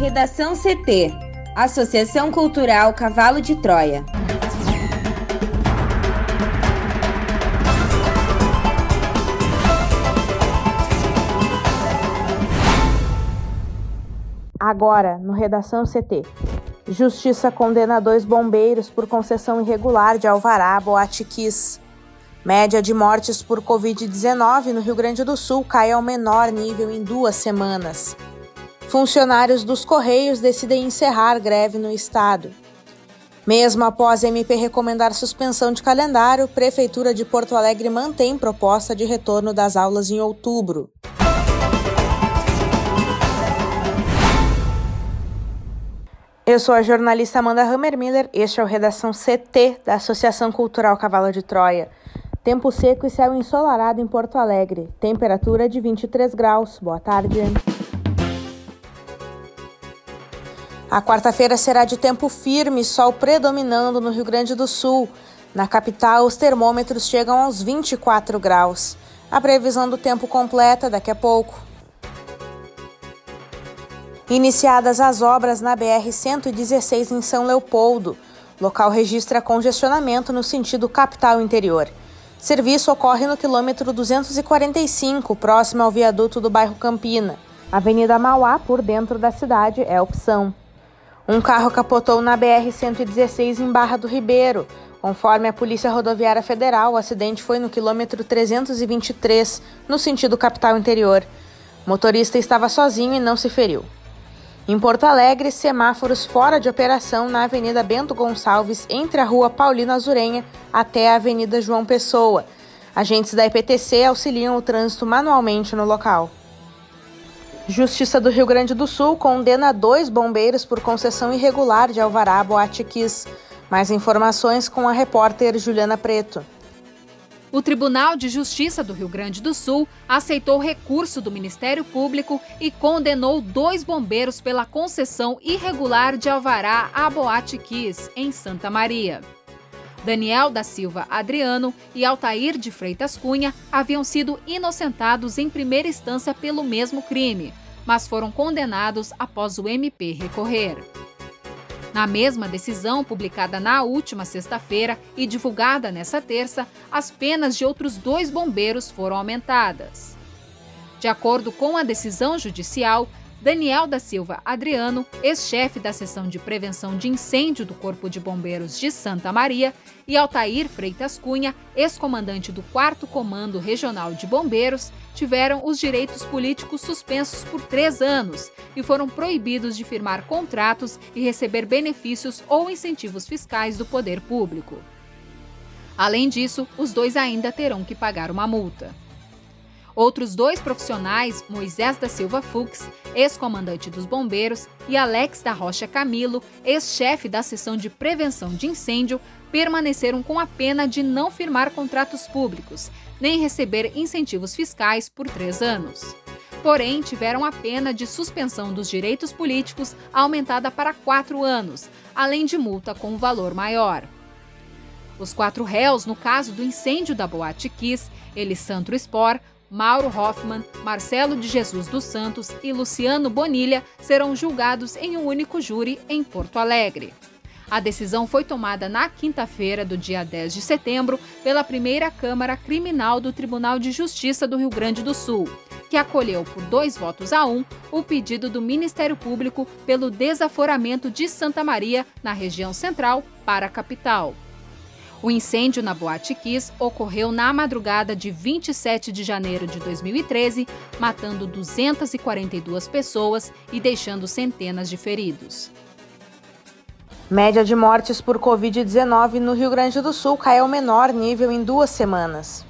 Redação CT Associação Cultural Cavalo de Troia. Agora, no Redação CT. Justiça condena dois bombeiros por concessão irregular de alvará Boatiquis. Média de mortes por Covid-19 no Rio Grande do Sul cai ao menor nível em duas semanas. Funcionários dos Correios decidem encerrar greve no estado. Mesmo após a MP recomendar suspensão de calendário, Prefeitura de Porto Alegre mantém proposta de retorno das aulas em outubro. Eu sou a jornalista Amanda Hammermiller, este é o Redação CT da Associação Cultural Cavalo de Troia. Tempo seco e céu ensolarado em Porto Alegre. Temperatura de 23 graus. Boa tarde. A quarta-feira será de tempo firme, sol predominando no Rio Grande do Sul. Na capital, os termômetros chegam aos 24 graus. A previsão do tempo completa daqui a pouco. Iniciadas as obras na BR-116 em São Leopoldo. Local registra congestionamento no sentido capital interior. Serviço ocorre no quilômetro 245, próximo ao viaduto do bairro Campina. Avenida Mauá, por dentro da cidade, é opção. Um carro capotou na BR-116 em Barra do Ribeiro. Conforme a Polícia Rodoviária Federal, o acidente foi no quilômetro 323, no sentido capital interior. O motorista estava sozinho e não se feriu. Em Porto Alegre, semáforos fora de operação na Avenida Bento Gonçalves, entre a Rua Paulina Azurenha até a Avenida João Pessoa. Agentes da IPTC auxiliam o trânsito manualmente no local. Justiça do Rio Grande do Sul condena dois bombeiros por concessão irregular de alvará Boate Kiss. Mais informações com a repórter Juliana Preto. O Tribunal de Justiça do Rio Grande do Sul aceitou recurso do Ministério Público e condenou dois bombeiros pela concessão irregular de alvará à Boate Kiss, em Santa Maria. Daniel da Silva Adriano e Altair de Freitas Cunha haviam sido inocentados em primeira instância pelo mesmo crime, mas foram condenados após o MP recorrer. Na mesma decisão, publicada na última sexta-feira e divulgada nesta terça, as penas de outros dois bombeiros foram aumentadas. De acordo com a decisão judicial, Daniel da Silva Adriano, ex-chefe da seção de prevenção de incêndio do Corpo de Bombeiros de Santa Maria, e Altair Freitas Cunha, ex-comandante do 4 Comando Regional de Bombeiros, tiveram os direitos políticos suspensos por três anos e foram proibidos de firmar contratos e receber benefícios ou incentivos fiscais do poder público. Além disso, os dois ainda terão que pagar uma multa. Outros dois profissionais, Moisés da Silva Fux, ex-comandante dos bombeiros, e Alex da Rocha Camilo, ex-chefe da seção de prevenção de incêndio, permaneceram com a pena de não firmar contratos públicos, nem receber incentivos fiscais por três anos. Porém, tiveram a pena de suspensão dos direitos políticos aumentada para quatro anos, além de multa com valor maior. Os quatro réus, no caso do incêndio da Boate Kiss, Elisandro Spor, Mauro Hoffman, Marcelo de Jesus dos Santos e Luciano Bonilha serão julgados em um único júri em Porto Alegre. A decisão foi tomada na quinta-feira do dia 10 de setembro pela primeira Câmara Criminal do Tribunal de Justiça do Rio Grande do Sul, que acolheu por dois votos a um o pedido do Ministério Público pelo desaforamento de Santa Maria, na região central, para a capital. O incêndio na Boate Kiss ocorreu na madrugada de 27 de janeiro de 2013, matando 242 pessoas e deixando centenas de feridos. Média de mortes por Covid-19 no Rio Grande do Sul cai ao menor nível em duas semanas.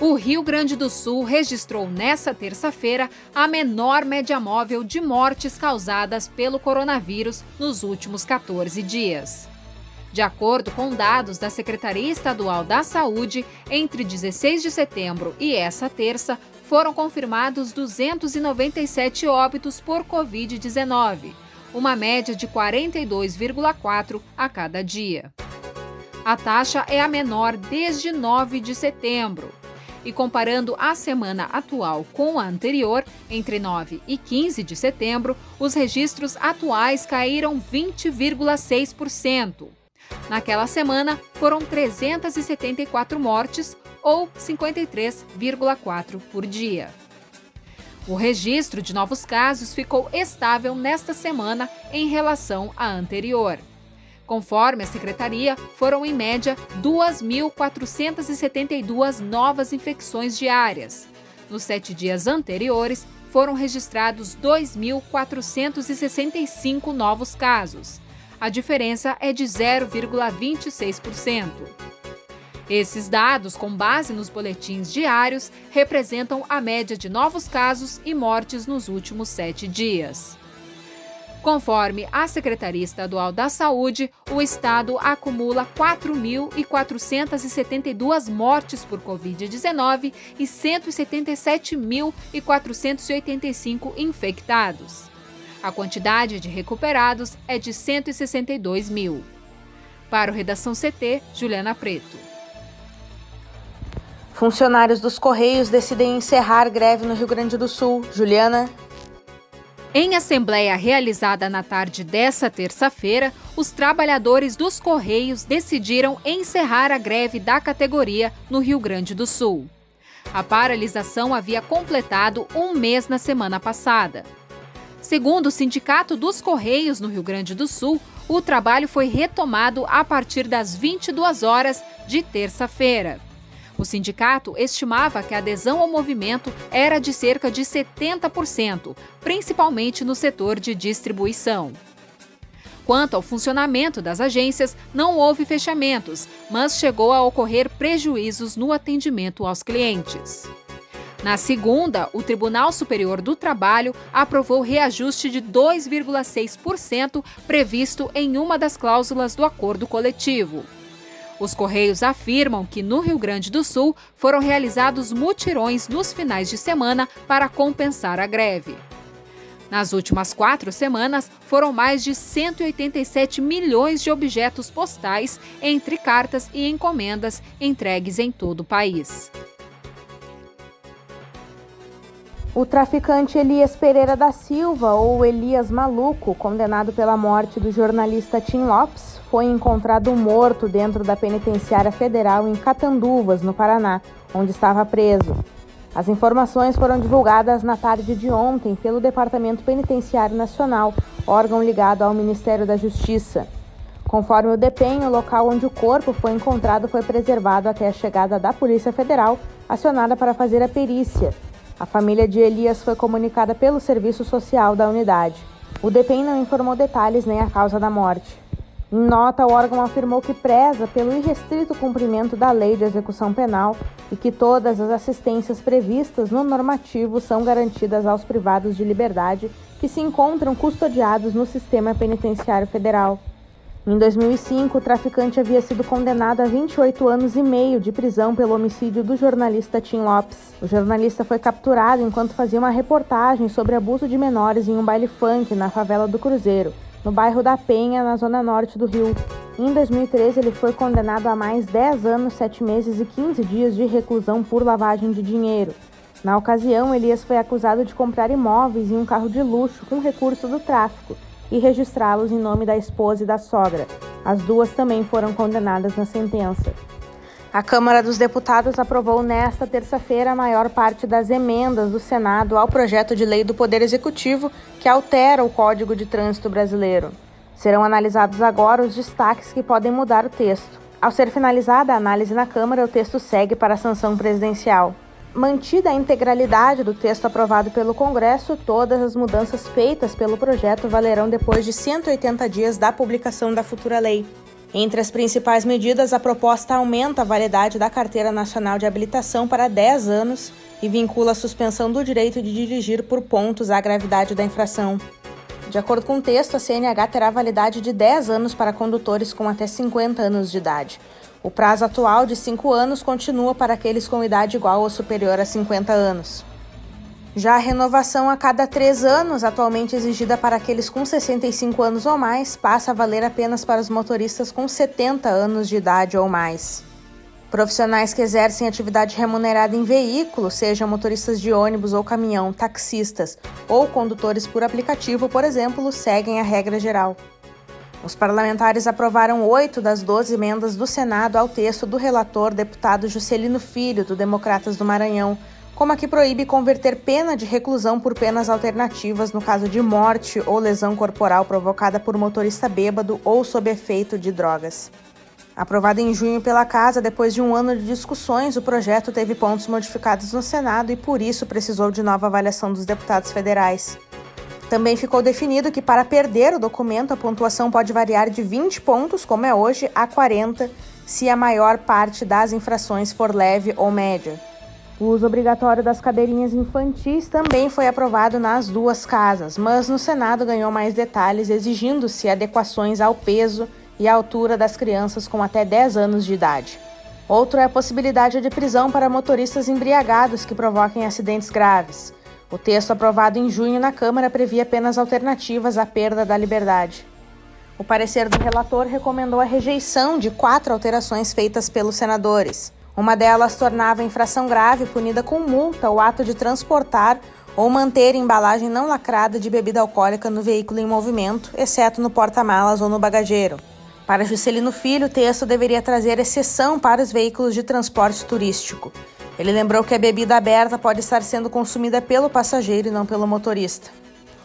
O Rio Grande do Sul registrou nesta terça-feira a menor média móvel de mortes causadas pelo coronavírus nos últimos 14 dias. De acordo com dados da Secretaria Estadual da Saúde, entre 16 de setembro e essa terça, foram confirmados 297 óbitos por Covid-19, uma média de 42,4 a cada dia. A taxa é a menor desde 9 de setembro. e comparando a semana atual com a anterior, entre 9 e 15 de setembro, os registros atuais caíram 20,6%. Naquela semana, foram 374 mortes, ou 53,4 por dia. O registro de novos casos ficou estável nesta semana em relação à anterior. Conforme a secretaria, foram em média 2.472 novas infecções diárias. Nos sete dias anteriores, foram registrados 2.465 novos casos. A diferença é de 0,26%. Esses dados, com base nos boletins diários, representam a média de novos casos e mortes nos últimos sete dias. Conforme a Secretaria Estadual da Saúde, o estado acumula 4.472 mortes por Covid-19 e 177.485 infectados. A quantidade de recuperados é de 162 mil. Para o Redação CT, Juliana Preto. Funcionários dos Correios decidem encerrar greve no Rio Grande do Sul. Juliana. Em assembleia realizada na tarde dessa terça-feira, os trabalhadores dos Correios decidiram encerrar a greve da categoria no Rio Grande do Sul. A paralisação havia completado um mês na semana passada. Segundo o Sindicato dos Correios no Rio Grande do Sul, o trabalho foi retomado a partir das 22 horas de terça-feira. O sindicato estimava que a adesão ao movimento era de cerca de 70%, principalmente no setor de distribuição. Quanto ao funcionamento das agências, não houve fechamentos, mas chegou a ocorrer prejuízos no atendimento aos clientes. Na segunda, o Tribunal Superior do Trabalho aprovou reajuste de 2,6% previsto em uma das cláusulas do acordo coletivo. Os Correios afirmam que no Rio Grande do Sul foram realizados mutirões nos finais de semana para compensar a greve. Nas últimas quatro semanas, foram mais de 187 milhões de objetos postais, entre cartas e encomendas, entregues em todo o país. O traficante Elias Pereira da Silva, ou Elias Maluco, condenado pela morte do jornalista Tim Lopes, foi encontrado morto dentro da penitenciária federal em Catanduvas, no Paraná, onde estava preso. As informações foram divulgadas na tarde de ontem pelo Departamento Penitenciário Nacional, órgão ligado ao Ministério da Justiça. Conforme o DEPEN, o local onde o corpo foi encontrado foi preservado até a chegada da Polícia Federal, acionada para fazer a perícia. A família de Elias foi comunicada pelo Serviço Social da unidade. O DEPEN não informou detalhes nem a causa da morte. Em nota, o órgão afirmou que preza pelo irrestrito cumprimento da lei de execução penal e que todas as assistências previstas no normativo são garantidas aos privados de liberdade que se encontram custodiados no sistema penitenciário federal. Em 2005, o traficante havia sido condenado a 28 anos e meio de prisão pelo homicídio do jornalista Tim Lopes. O jornalista foi capturado enquanto fazia uma reportagem sobre abuso de menores em um baile funk na favela do Cruzeiro, no bairro da Penha, na zona norte do Rio. Em 2013, ele foi condenado a mais 10 anos, 7 meses e 15 dias de reclusão por lavagem de dinheiro. Na ocasião, Elias foi acusado de comprar imóveis e um carro de luxo com recurso do tráfico e registrá-los em nome da esposa e da sogra. As duas também foram condenadas na sentença. A Câmara dos Deputados aprovou nesta terça-feira a maior parte das emendas do Senado ao projeto de lei do Poder Executivo que altera o Código de Trânsito Brasileiro. Serão analisados agora os destaques que podem mudar o texto. Ao ser finalizada a análise na Câmara, o texto segue para a sanção presidencial. Mantida a integralidade do texto aprovado pelo Congresso, todas as mudanças feitas pelo projeto valerão depois de 180 dias da publicação da futura lei. Entre as principais medidas, a proposta aumenta a validade da Carteira Nacional de Habilitação para 10 anos e vincula a suspensão do direito de dirigir por pontos à gravidade da infração. De acordo com o texto, a CNH terá validade de 10 anos para condutores com até 50 anos de idade. O prazo atual de 5 anos continua para aqueles com idade igual ou superior a 50 anos. Já a renovação a cada três anos, atualmente exigida para aqueles com 65 anos ou mais, passa a valer apenas para os motoristas com 70 anos de idade ou mais. Profissionais que exercem atividade remunerada em veículo, sejam motoristas de ônibus ou caminhão, taxistas ou condutores por aplicativo, por exemplo, seguem a regra geral. Os parlamentares aprovaram oito das doze emendas do Senado ao texto do relator deputado Juscelino Filho, do Democratas do Maranhão, como a que proíbe converter pena de reclusão por penas alternativas no caso de morte ou lesão corporal provocada por motorista bêbado ou sob efeito de drogas. Aprovado em junho pela Casa, depois de um ano de discussões, o projeto teve pontos modificados no Senado e, por isso, precisou de nova avaliação dos deputados federais. Também ficou definido que, para perder o documento, a pontuação pode variar de 20 pontos, como é hoje, a 40, se a maior parte das infrações for leve ou média. O uso obrigatório das cadeirinhas infantis também foi aprovado nas duas casas, mas no Senado ganhou mais detalhes, exigindo-se adequações ao peso e a altura das crianças com até 10 anos de idade. Outro é a possibilidade de prisão para motoristas embriagados que provoquem acidentes graves. O texto aprovado em junho na Câmara previa penas alternativas à perda da liberdade. O parecer do relator recomendou a rejeição de quatro alterações feitas pelos senadores. Uma delas tornava infração grave punida com multa o ato de transportar ou manter embalagem não lacrada de bebida alcoólica no veículo em movimento, exceto no porta-malas ou no bagageiro. Para Juscelino Filho, o texto deveria trazer exceção para os veículos de transporte turístico. Ele lembrou que a bebida aberta pode estar sendo consumida pelo passageiro e não pelo motorista.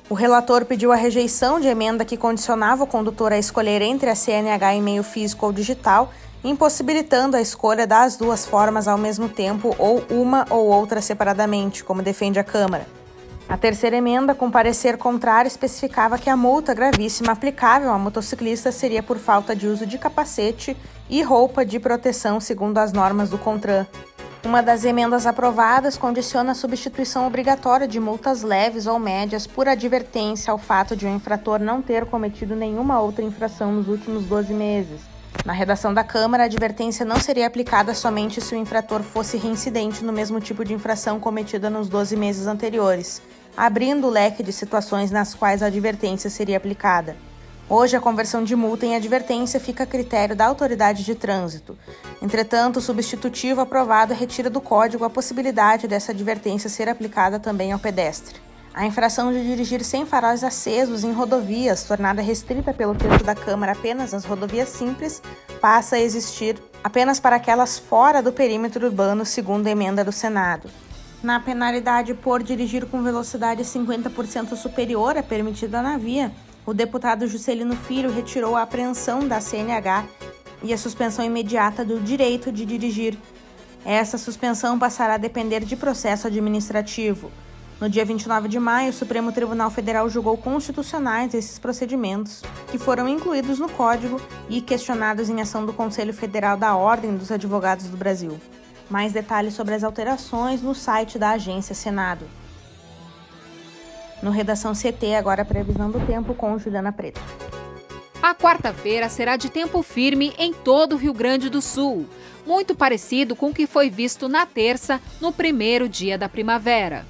O relator pediu a rejeição de emenda que condicionava o condutor a escolher entre a CNH em meio físico ou digital, impossibilitando a escolha das duas formas ao mesmo tempo ou uma ou outra separadamente, como defende a Câmara. A terceira emenda, com parecer contrário, especificava que a multa gravíssima aplicável a motociclista seria por falta de uso de capacete e roupa de proteção, segundo as normas do CONTRAN. Uma das emendas aprovadas condiciona a substituição obrigatória de multas leves ou médias por advertência ao fato de o um infrator não ter cometido nenhuma outra infração nos últimos 12 meses. Na redação da Câmara, a advertência não seria aplicada somente se o infrator fosse reincidente no mesmo tipo de infração cometida nos 12 meses anteriores, abrindo o leque de situações nas quais a advertência seria aplicada. Hoje, a conversão de multa em advertência fica a critério da autoridade de trânsito. Entretanto, o substitutivo aprovado retira do código a possibilidade dessa advertência ser aplicada também ao pedestre. A infração de dirigir sem faróis acesos em rodovias, tornada restrita pelo texto da Câmara apenas às rodovias simples, passa a existir apenas para aquelas fora do perímetro urbano, segundo a emenda do Senado. Na penalidade por dirigir com velocidade 50% superior à permitida na via, o deputado Juscelino Filho retirou a apreensão da CNH e a suspensão imediata do direito de dirigir. Essa suspensão passará a depender de processo administrativo. No dia 29 de maio, o Supremo Tribunal Federal julgou constitucionais esses procedimentos, que foram incluídos no Código e questionados em ação do Conselho Federal da Ordem dos Advogados do Brasil. Mais detalhes sobre as alterações no site da Agência Senado. No Redação CT, agora a previsão do tempo com Juliana Preto. A quarta-feira será de tempo firme em todo o Rio Grande do Sul, muito parecido com o que foi visto na terça, no primeiro dia da primavera.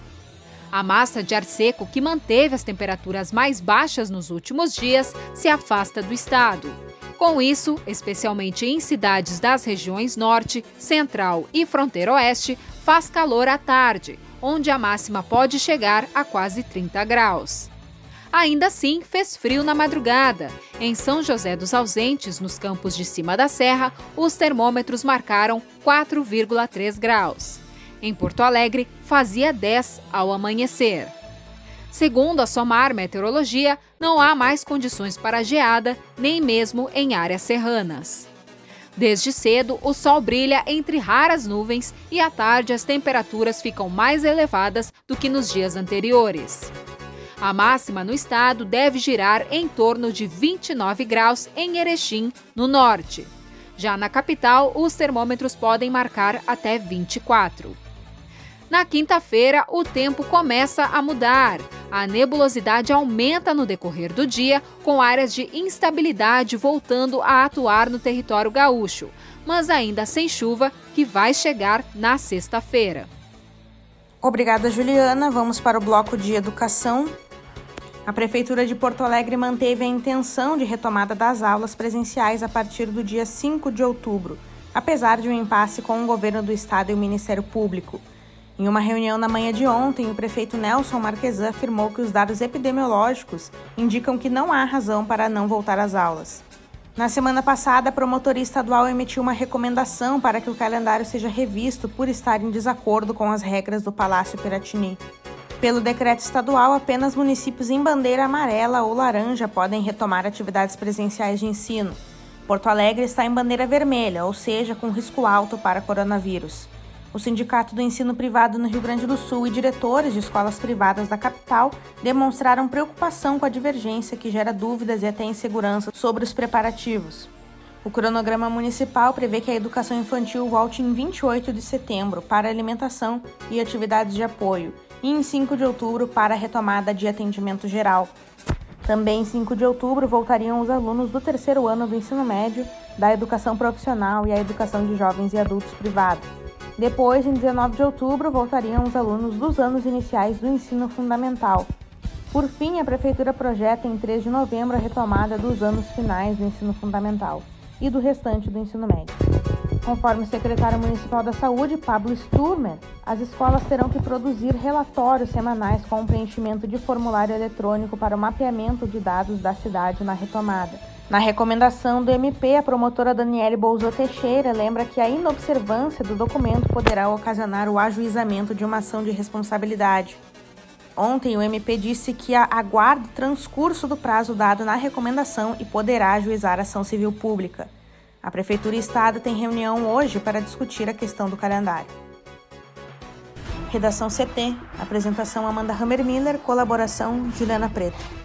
A massa de ar seco, que manteve as temperaturas mais baixas nos últimos dias, se afasta do estado. Com isso, especialmente em cidades das regiões Norte, Central e Fronteira Oeste, faz calor à tarde, onde a máxima pode chegar a quase 30 graus. Ainda assim, fez frio na madrugada. Em São José dos Ausentes, nos campos de cima da serra, os termômetros marcaram 4,3 graus. Em Porto Alegre, fazia 10 ao amanhecer. Segundo a SOMAR Meteorologia, não há mais condições para geada, nem mesmo em áreas serranas. Desde cedo, o sol brilha entre raras nuvens e à tarde as temperaturas ficam mais elevadas do que nos dias anteriores. A máxima no estado deve girar em torno de 29 graus em Erechim, no norte. Já na capital, os termômetros podem marcar até 24. Na quinta-feira, o tempo começa a mudar. A nebulosidade aumenta no decorrer do dia, com áreas de instabilidade voltando a atuar no território gaúcho, mas ainda sem chuva, que vai chegar na sexta-feira. Obrigada, Juliana. Vamos para o bloco de educação. A Prefeitura de Porto Alegre manteve a intenção de retomada das aulas presenciais a partir do dia 5 de outubro. apesar de um impasse com o governo do estado e o Ministério Público. Em uma reunião na manhã de ontem, o prefeito Nelson Marquesan afirmou que os dados epidemiológicos indicam que não há razão para não voltar às aulas. Na semana passada, a promotoria estadual emitiu uma recomendação para que o calendário seja revisto por estar em desacordo com as regras do Palácio Piratini. Pelo decreto estadual, apenas municípios em bandeira amarela ou laranja podem retomar atividades presenciais de ensino. Porto Alegre está em bandeira vermelha, ou seja, com risco alto para coronavírus. O Sindicato do Ensino Privado no Rio Grande do Sul e diretores de escolas privadas da capital demonstraram preocupação com a divergência que gera dúvidas e até insegurança sobre os preparativos. O cronograma municipal prevê que a educação infantil volte em 28 de setembro para alimentação e atividades de apoio e em 5 de outubro para a retomada de atendimento geral. Também em 5 de outubro voltariam os alunos do terceiro ano do ensino médio, da educação profissional e a educação de jovens e adultos privados. Depois, em 19 de outubro, voltariam os alunos dos anos iniciais do ensino fundamental. Por fim, a Prefeitura projeta em 3 de novembro a retomada dos anos finais do ensino fundamental e do restante do ensino médio. Conforme o secretário municipal da Saúde, Pablo Sturmer, as escolas terão que produzir relatórios semanais com o preenchimento de formulário eletrônico para o mapeamento de dados da cidade na retomada. Na recomendação do MP, a promotora Daniele Bolzot Teixeira lembra que a inobservância do documento poderá ocasionar o ajuizamento de uma ação de responsabilidade. Ontem, o MP disse que aguarda o transcurso do prazo dado na recomendação e poderá ajuizar ação civil pública. A Prefeitura e Estado têm reunião hoje para discutir a questão do calendário. Redação CT, apresentação Amanda Hammermiller, colaboração Juliana Preto